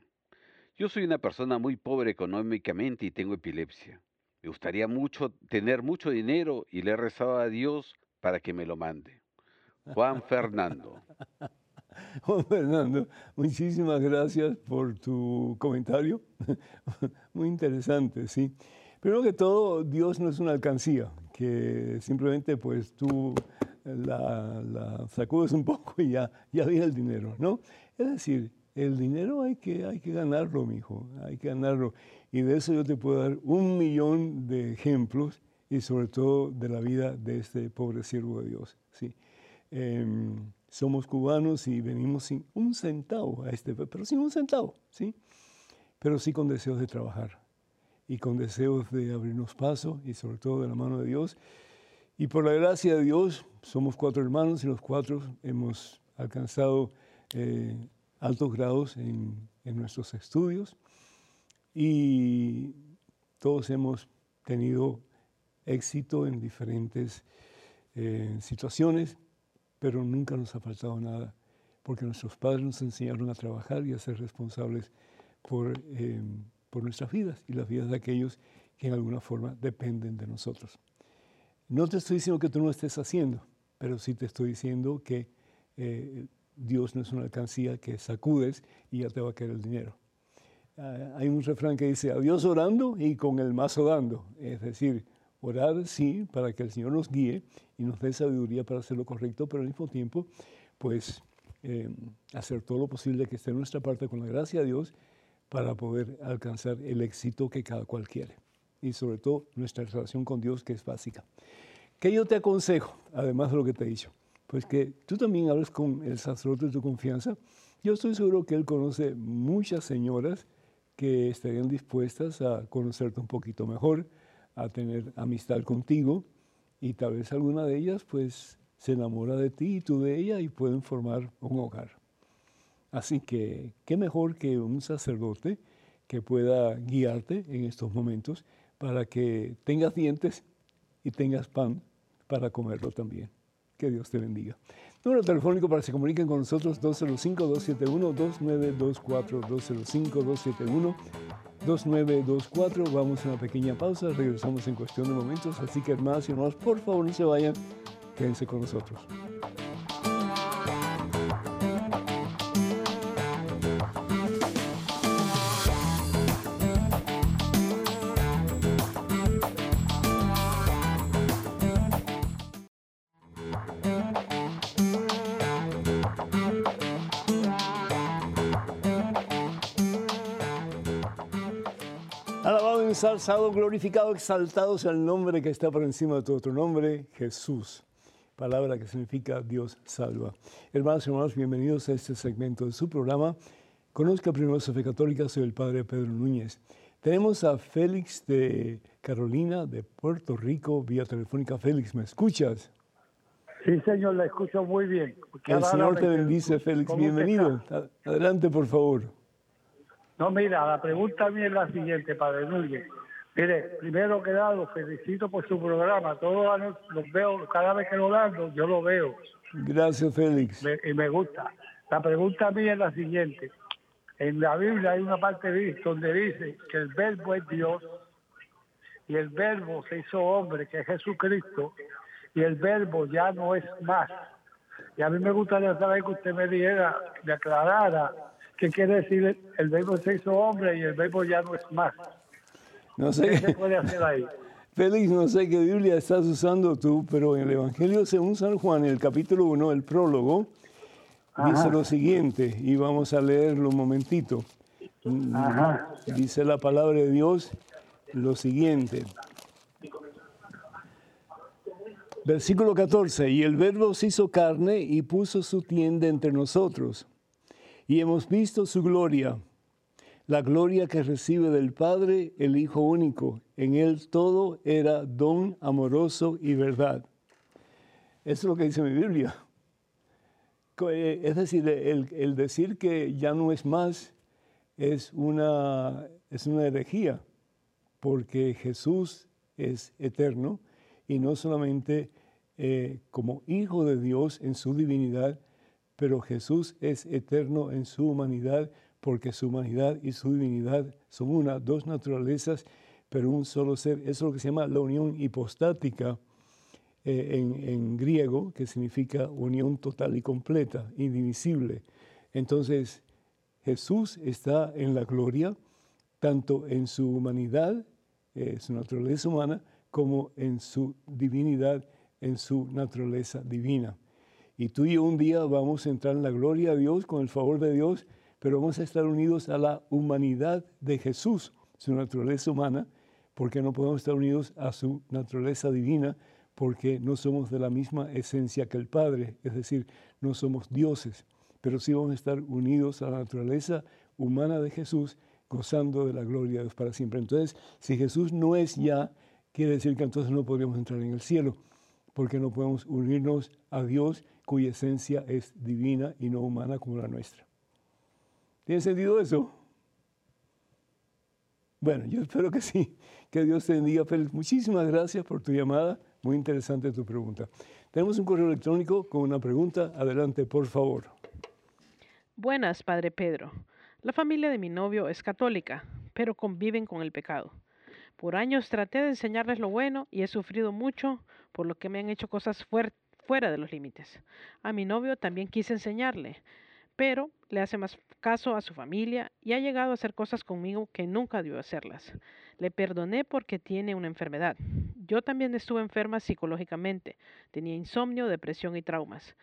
Yo soy una persona muy pobre económicamente y tengo epilepsia. Me gustaría mucho tener mucho dinero y le he rezado a Dios para que me lo mande. Juan Fernando. Juan Fernando, muchísimas gracias por tu comentario. Muy interesante, sí. Primero que todo, Dios no es una alcancía, que simplemente pues tú la, sacudes un poco y ya, ya viene el dinero, ¿no? Es decir, el dinero hay que, hay que ganarlo, mi hijo, hay que ganarlo. Y de eso yo te puedo dar un millón de ejemplos y sobre todo de la vida de este pobre siervo de Dios, ¿sí? Em, somos cubanos y venimos sin un centavo a este, pero sin un centavo, ¿sí? Pero sí con deseos de trabajar y con deseos de abrirnos paso y sobre todo de la mano de Dios. Y por la gracia de Dios, somos cuatro hermanos y los cuatro hemos alcanzado eh, altos grados en, en, nuestros estudios. Y todos hemos tenido éxito en diferentes eh, situaciones, pero nunca nos ha faltado nada, porque nuestros padres nos enseñaron a trabajar y a ser responsables por, eh, por nuestras vidas y las vidas de aquellos que en alguna forma dependen de nosotros. No te estoy diciendo que tú no estés haciendo, pero sí te estoy diciendo que eh, Dios no es una alcancía que sacudes y ya te va a caer el dinero. Ah, hay un refrán que dice, a Dios orando y con el mazo dando. Es decir, orar sí para que el Señor nos guíe y nos dé sabiduría para hacer lo correcto, pero al mismo tiempo, pues em, hacer todo lo posible que esté en nuestra parte con la gracia de Dios para poder alcanzar el éxito que cada cual quiere. Y sobre todo nuestra relación con Dios que es básica. ¿Qué yo te aconsejo, además de lo que te he dicho? Pues que tú también hables con el sacerdote de tu confianza. Yo estoy seguro que él conoce muchas señoras que estarían dispuestas a conocerte un poquito mejor, a tener amistad contigo y tal vez alguna de ellas pues se enamora de ti y tú de ella y pueden formar un hogar. Así que, ¿qué mejor que un sacerdote que pueda guiarte en estos momentos para que tengas dientes y tengas pan para comerlo también? Que Dios te bendiga. Número telefónico para que se comuniquen con nosotros 205-271-2924, 205-271-2924. Vamos a una pequeña pausa, regresamos en cuestión de momentos, así que hermanos y hermanos, por favor no se vayan, quédense con nosotros. Ensalzado, glorificado, exaltado sea el nombre que está por encima de todo otro nombre, Jesús. Palabra que significa Dios salva. Hermanos y hermanos, bienvenidos a este segmento de su programa. Conozca primero su fe católica, soy el Padre Pedro Núñez. Tenemos a Félix de Carolina, de Puerto Rico, vía telefónica. Félix, ¿me escuchas? Sí, señor, la escucho muy bien. El Señor te bendice, Félix. Bienvenido. Adelante, por favor. No, mira, la pregunta mía es la siguiente, Padre Núñez. Mire, primero que nada, los felicito por su programa. Todos los veo, cada vez que lo dan, yo lo veo. Gracias, Félix. y me gusta. La pregunta mía es la siguiente. En la Biblia hay una parte donde dice que el verbo es Dios y el verbo se hizo hombre, que es Jesucristo, y el verbo ya no es más. Y a mí me gustaría saber que usted me dijera, me aclarara ¿Qué quiere decir el verbo se hizo hombre y el verbo ya no es más? No sé. ¿Qué se puede hacer ahí? Félix, no sé qué Biblia estás usando tú, pero en el Evangelio según San Juan, en el capítulo 1, el prólogo, dice lo siguiente, y vamos a leerlo un momentito. Dice la palabra de Dios lo siguiente. Versículo 14, y el verbo se hizo carne y puso su tienda entre nosotros y hemos visto su gloria, la gloria que recibe del Padre el Hijo único. En él todo era don amoroso y verdad. Eso es lo que dice mi Biblia. Eh, es decir, el, decir que ya no es más es una, es una herejía, porque Jesús es eterno y no solamente eh, como Hijo de Dios en su divinidad, pero Jesús es eterno en su humanidad porque su humanidad y su divinidad son una, dos naturalezas, pero un solo ser. Eso es lo que se llama la unión hipostática eh, en, griego, que significa unión total y completa, indivisible. Entonces, Jesús está en la gloria, tanto en su humanidad, eh, su naturaleza humana, como en su divinidad, en su naturaleza divina. Y tú y yo un día vamos a entrar en la gloria de Dios con el favor de Dios, pero vamos a estar unidos a la humanidad de Jesús, su naturaleza humana, porque no podemos estar unidos a su naturaleza divina, porque no somos de la misma esencia que el Padre, es decir, no somos dioses, pero sí vamos a estar unidos a la naturaleza humana de Jesús, gozando de la gloria de Dios para siempre. Entonces, si Jesús no es ya, quiere decir que entonces no podríamos entrar en el cielo, porque no podemos unirnos a Dios cuya esencia es divina y no humana como la nuestra. ¿Tiene sentido eso? Bueno, yo espero que sí. Que Dios te bendiga, Félix. Muchísimas gracias por tu llamada. Muy interesante tu pregunta. Tenemos un correo electrónico con una pregunta. Adelante, por favor. Buenas, Padre Pedro. La familia de mi novio es católica, pero conviven con el pecado. Por años traté de enseñarles lo bueno y he sufrido mucho por lo que me han hecho cosas fuera de los límites. A mi novio también quise enseñarle, pero le hace más caso a su familia y ha llegado a hacer cosas conmigo que nunca debió hacerlas. Le perdoné porque tiene una enfermedad. Yo también estuve enferma psicológicamente, tenía insomnio, depresión y traumas.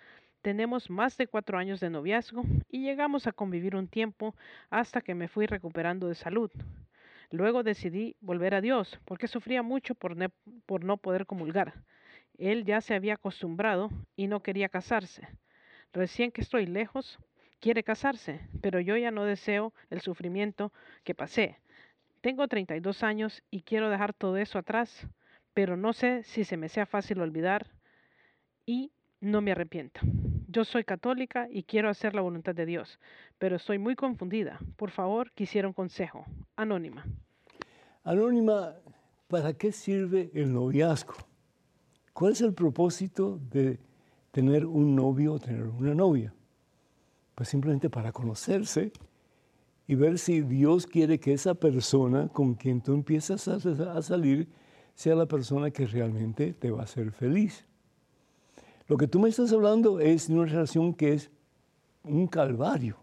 Tenemos más de cuatro años de noviazgo y llegamos a convivir un tiempo hasta que me fui recuperando de salud. Luego decidí volver a Dios porque sufría mucho por, por no poder comulgar. Él ya se había acostumbrado y no quería casarse. Recién que estoy lejos, quiere casarse, pero yo ya no deseo el sufrimiento que pasé. Tengo 32 años y quiero dejar todo eso atrás, pero no sé si se me sea fácil olvidar y no me arrepiento. Yo soy católica y quiero hacer la voluntad de Dios, pero estoy muy confundida. Por favor, quisiera un consejo. Anónima. Anónima, ¿para qué sirve el noviazgo? ¿Cuál es el propósito de tener un novio o tener una novia? Pues simplemente para conocerse y ver si Dios quiere que esa persona con quien tú empiezas a, salir sea la persona que realmente te va a hacer feliz. Lo que tú me estás hablando es de una relación que es un calvario,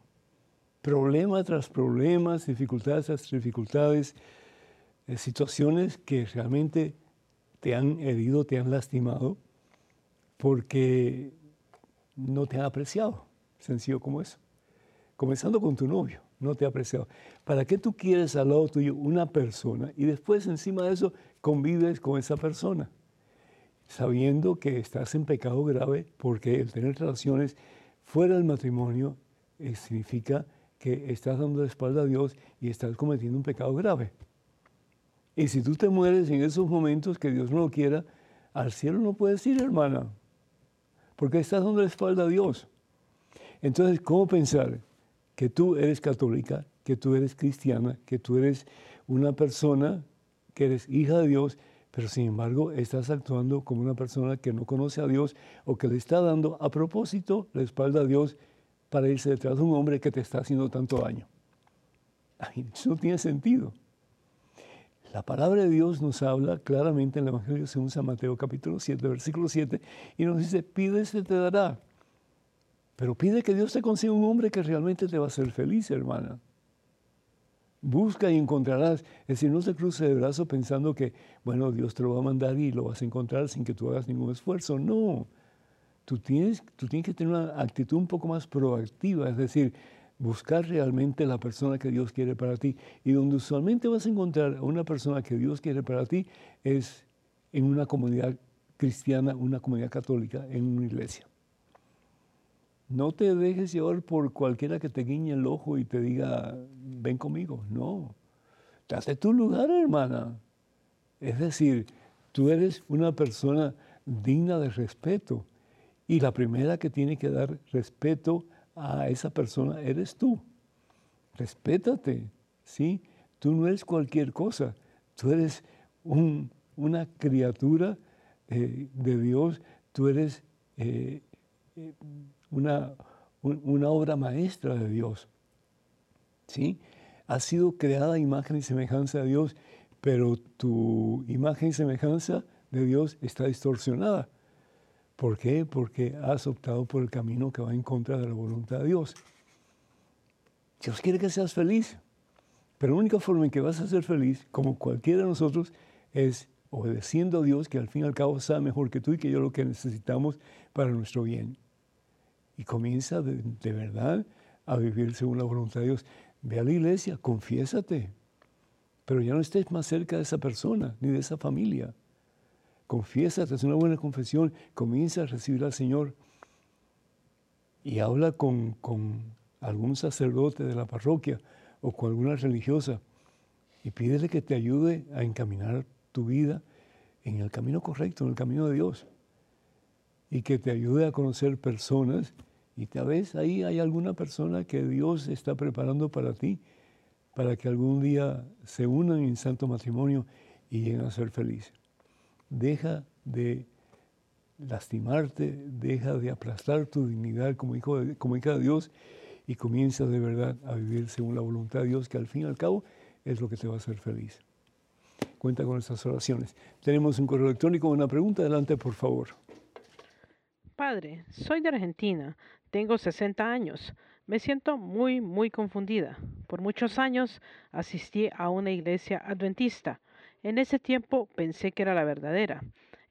problema tras problemas, dificultades tras dificultades, eh, situaciones que realmente te han herido, te han lastimado, porque no te han apreciado, sencillo como eso. Comenzando con tu novio no te ha apreciado. ¿Para qué tú quieres al lado tuyo una persona y después encima de eso convives con esa persona? Sabiendo que estás en pecado grave porque el tener relaciones fuera del matrimonio eh, significa que estás dando la espalda a Dios y estás cometiendo un pecado grave. Y si tú te mueres en esos momentos que Dios no lo quiera, al cielo no puedes ir, hermana, porque estás dando la espalda a Dios. Entonces, ¿cómo pensar? que tú eres católica, que tú eres cristiana, que tú eres una persona que eres hija de Dios, pero sin embargo estás actuando como una persona que no conoce a Dios o que le está dando a propósito la espalda a Dios para irse detrás de un hombre que te está haciendo tanto daño. eso no tiene sentido. La palabra de Dios nos habla claramente en el Evangelio según San Mateo capítulo 7, versículo 7, y nos dice, pide, se te dará. Pero pide que Dios te consiga un hombre que realmente te va a hacer feliz, hermana. Busca y encontrarás. Es decir, no se cruce de brazo pensando que, bueno, Dios te lo va a mandar y lo vas a encontrar sin que tú hagas ningún esfuerzo. No. Tú tienes, tú tienes que tener una actitud un poco más proactiva, es decir, buscar realmente la persona que Dios quiere para ti. Y donde usualmente vas a encontrar a una persona que Dios quiere para ti es en una comunidad cristiana, una comunidad católica, en una iglesia. No te dejes llevar por cualquiera que te guiñe el ojo y te diga, ven conmigo. No. Date tu lugar, hermana. Es decir, tú eres una persona digna de respeto. Y la primera que tiene que dar respeto a esa persona eres tú. Respétate, ¿sí? Tú no eres cualquier cosa. Tú eres una criatura eh, de Dios. Tú eres eh, eh, una, una obra maestra de Dios. ¿Sí? Has sido creada imagen y semejanza de Dios, pero tu imagen y semejanza de Dios está distorsionada. ¿Por qué? Porque has optado por el camino que va en contra de la voluntad de Dios. Dios quiere que seas feliz, pero la única forma en que vas a ser feliz, como cualquiera de nosotros, es obedeciendo a Dios, que al fin y al cabo sabe mejor que tú y que yo lo que necesitamos para nuestro bien y comienza de, verdad a vivir según la voluntad de Dios. Ve a la iglesia, confiésate, pero ya no estés más cerca de esa persona ni de esa familia. Confiésate, es una buena confesión, comienza a recibir al Señor y habla con, con algún sacerdote de la parroquia o con alguna religiosa y pídele que te ayude a encaminar tu vida en el camino correcto, en el camino de Dios y que te ayude a conocer personas y tal vez ahí hay alguna persona que Dios está preparando para ti, para que algún día se unan en santo matrimonio y lleguen a ser felices. Deja de lastimarte, deja de aplastar tu dignidad como, hijo como hija de Dios y comienza de verdad a vivir según la voluntad de Dios, que al fin y al cabo es lo que te va a hacer feliz. Cuenta con estas oraciones. Tenemos un correo electrónico, una pregunta, adelante por favor. Padre, soy de Argentina, tengo 60 años. Me siento muy, muy confundida. Por muchos años asistí a una iglesia adventista. En ese tiempo pensé que era la verdadera.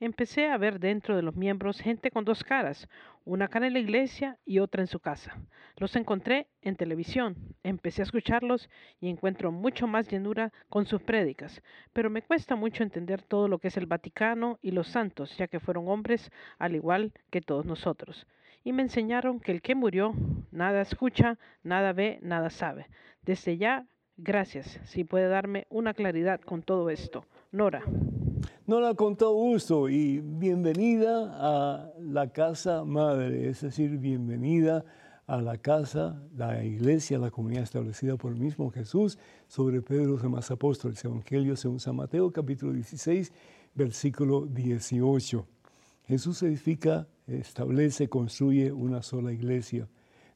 Empecé a ver dentro de los miembros gente con dos caras, una cara en la iglesia y otra en su casa. Los encontré en televisión, empecé a escucharlos y encuentro mucho más llenura con sus prédicas, pero me cuesta mucho entender todo lo que es el Vaticano y los santos, ya que fueron hombres al igual que todos nosotros. Y me enseñaron que el que murió nada escucha, nada ve, nada sabe. Desde ya, gracias, si puede darme una claridad con todo esto. Nora. Nora, con todo gusto y bienvenida a la casa madre, es decir, bienvenida a la casa, la iglesia, la comunidad establecida por el mismo Jesús sobre Pedro de demás apóstoles. Evangelio según San Mateo, capítulo 16, versículo 18. Jesús edifica, establece, construye una sola iglesia,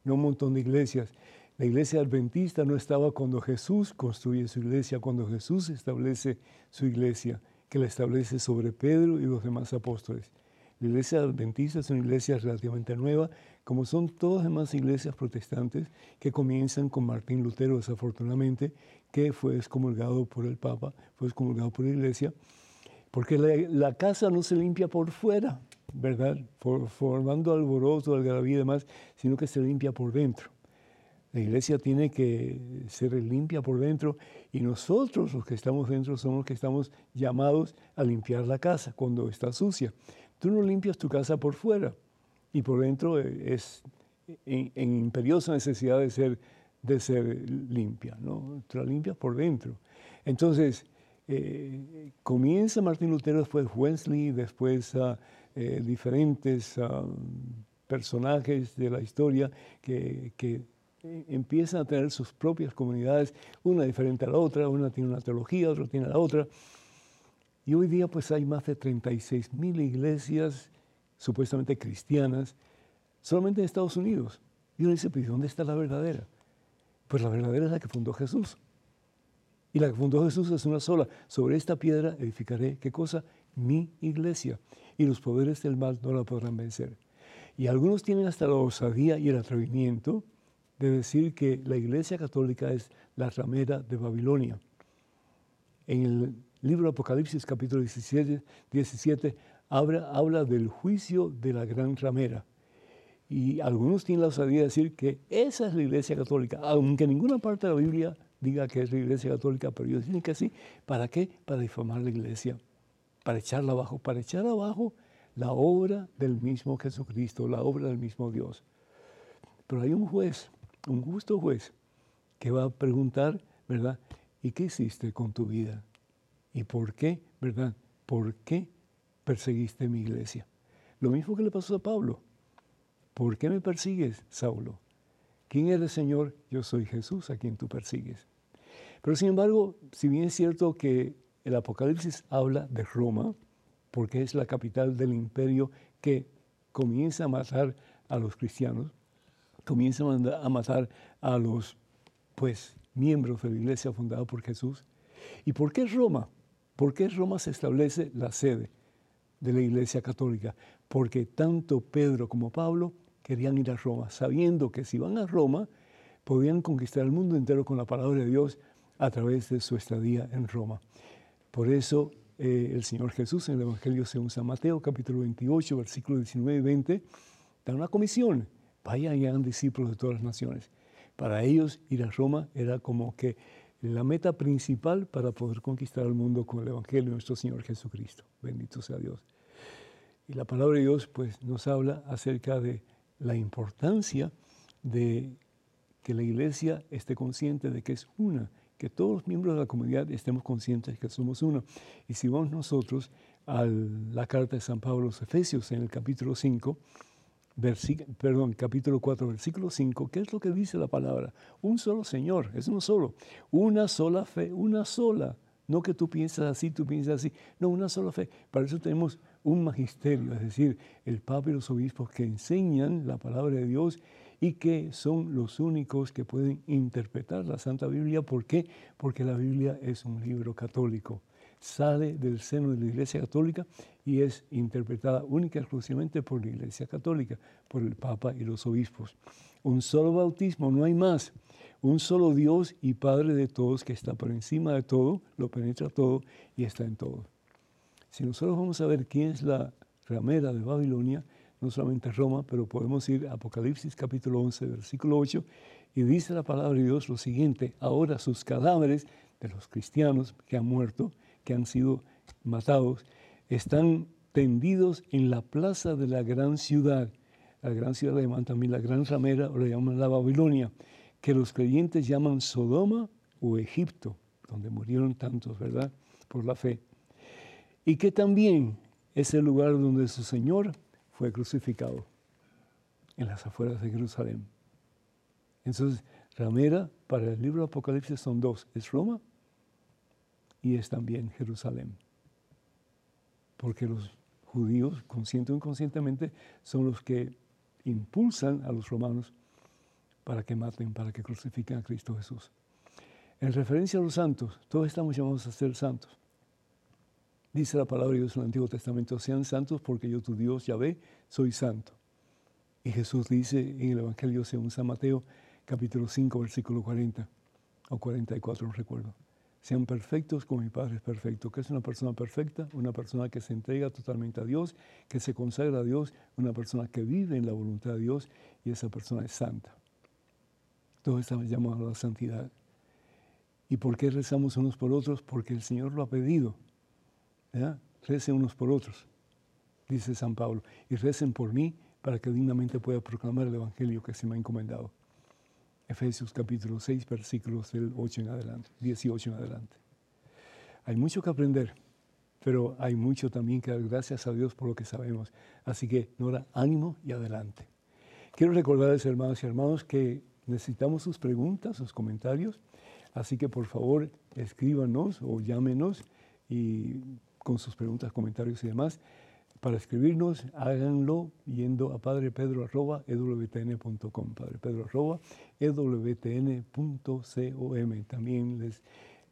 no un montón de iglesias. La iglesia adventista no estaba cuando Jesús construye su iglesia, cuando Jesús establece su iglesia, que la establece sobre Pedro y los demás apóstoles. La iglesia adventista es una iglesia relativamente nueva, como son todas las demás iglesias protestantes que comienzan con Martín Lutero, desafortunadamente, que fue excomulgado por el Papa, fue excomulgado por la iglesia, porque la, casa no se limpia por fuera, ¿verdad? formando alboroto, algarabía y demás, sino que se limpia por dentro. La iglesia tiene que ser limpia por dentro y nosotros los que estamos dentro somos los que estamos llamados a limpiar la casa cuando está sucia. Tú no limpias tu casa por fuera y por dentro es en, imperiosa necesidad de ser, de ser limpia, ¿no? Tú la limpias por dentro. Entonces, eh, comienza Martín Lutero, después Wesley, después uh, diferentes personajes de la historia que, que empiezan a tener sus propias comunidades, una diferente a la otra, una tiene una teología, otra tiene la otra. Y hoy día pues hay más de 36 mil iglesias supuestamente cristianas solamente en Estados Unidos. Y uno dice, pues ¿dónde está la verdadera? Pues la verdadera es la que fundó Jesús. Y la que fundó Jesús es una sola. Sobre esta piedra edificaré, ¿qué cosa? Mi iglesia. Y los poderes del mal no la podrán vencer. Y algunos tienen hasta la osadía y el atrevimiento de decir que la Iglesia Católica es la ramera de Babilonia. En el libro Apocalipsis capítulo 17, 17 habla, habla del juicio de la gran ramera. Y algunos tienen la osadía de decir que esa es la Iglesia Católica, aunque ninguna parte de la Biblia diga que es la Iglesia Católica, pero ellos dicen que sí. ¿Para qué? Para difamar la Iglesia, para echarla abajo, para echar abajo la obra del mismo Jesucristo, la obra del mismo Dios. Pero hay un juez un justo juez que va a preguntar, ¿verdad? ¿Y qué hiciste con tu vida? ¿Y por qué, verdad? ¿Por qué perseguiste mi iglesia? Lo mismo que le pasó a Pablo. ¿Por qué me persigues, Saulo? ¿Quién eres, Señor? Yo soy Jesús a quien tú persigues. Pero sin embargo, si bien es cierto que el Apocalipsis habla de Roma, porque es la capital del imperio que comienza a matar a los cristianos, comienzan a matar a los pues, miembros de la iglesia fundada por Jesús. ¿Y por qué Roma? ¿Por qué Roma se establece la sede de la iglesia católica? Porque tanto Pedro como Pablo querían ir a Roma, sabiendo que si van a Roma, podían conquistar el mundo entero con la palabra de Dios a través de su estadía en Roma. Por eso eh, el Señor Jesús en el Evangelio según San Mateo, capítulo 28, versículos 19 y 20, da una comisión vayan y hagan discípulos de todas las naciones. Para ellos ir a Roma era como que la meta principal para poder conquistar el mundo con el Evangelio de nuestro Señor Jesucristo. Bendito sea Dios. Y la palabra de Dios pues nos habla acerca de la importancia de que la iglesia esté consciente de que es una, que todos los miembros de la comunidad estemos conscientes de que somos uno. Y si vamos nosotros a la carta de San Pablo a los Efesios en el capítulo 5, perdón, capítulo 4, versículo 5, ¿qué es lo que dice la palabra? Un solo Señor, es uno solo. Una sola fe, una sola. No que tú piensas así, tú piensas así. No, una sola fe. Para eso tenemos un magisterio, es decir, el Papa y los obispos que enseñan la palabra de Dios y que son los únicos que pueden interpretar la Santa Biblia. ¿Por qué? Porque la Biblia es un libro católico. Sale del seno de la Iglesia Católica y es interpretada única y exclusivamente por la Iglesia Católica, por el Papa y los obispos. Un solo bautismo, no hay más. Un solo Dios y Padre de todos que está por encima de todo, lo penetra todo y está en todo. Si nosotros vamos a ver quién es la ramera de Babilonia, no solamente Roma, pero podemos ir a Apocalipsis capítulo 11, versículo 8, y dice la palabra de Dios lo siguiente, ahora sus cadáveres de los cristianos que han muerto, que han sido matados, están tendidos en la plaza de la gran ciudad. La gran ciudad le llaman también la gran ramera o le llaman la Babilonia, que los creyentes llaman Sodoma o Egipto, donde murieron tantos, ¿verdad? Por la fe. Y que también es el lugar donde su Señor fue crucificado en las afueras de Jerusalén. Entonces, ramera para el libro de Apocalipsis son dos, es Roma y es también Jerusalén. Porque los judíos, consciente o inconscientemente, son los que impulsan a los romanos para que maten, para que crucifiquen a Cristo Jesús. En referencia a los santos, todos estamos llamados a ser santos. Dice la palabra de Dios en el Antiguo Testamento, sean santos porque yo tu Dios, Yahvé, soy santo. Y Jesús dice en el Evangelio según San Mateo, capítulo 5, versículo 40 o 44, no recuerdo. Sean perfectos como mi Padre es perfecto. ¿Qué es una persona perfecta? Una persona que se entrega totalmente a Dios, que se consagra a Dios, una persona que vive en la voluntad de Dios y esa persona es santa. Todos estamos llamados a la santidad. ¿Y por qué rezamos unos por otros? Porque el Señor lo ha pedido. Recen unos por otros, dice San Pablo, y recen por mí para que dignamente pueda proclamar el Evangelio que se me ha encomendado. Efesios capítulo 6, versículos del 8 en adelante, 18 en adelante. Hay mucho que aprender, pero hay mucho también que dar gracias a Dios por lo que sabemos. Así que, Nora, ánimo y adelante. Quiero recordarles, hermanos y hermanos, que necesitamos sus preguntas, sus comentarios. Así que, por favor, escríbanos o llámenos y con sus preguntas, comentarios y demás. Para escribirnos, háganlo yendo a padrepedro.ewtn.com, padrepedro.ewtn.com. También les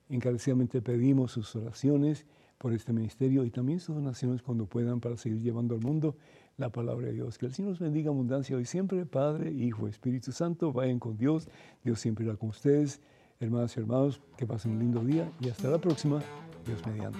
encarecidamente pedimos sus oraciones por este ministerio y también sus donaciones cuando puedan para seguir llevando al mundo la palabra de Dios. Que el Señor nos bendiga abundancia hoy siempre, Padre, Hijo, Espíritu Santo. Vayan con Dios. Dios siempre irá con ustedes. Hermanas y hermanos, que pasen un lindo día y hasta la próxima. Dios mediante.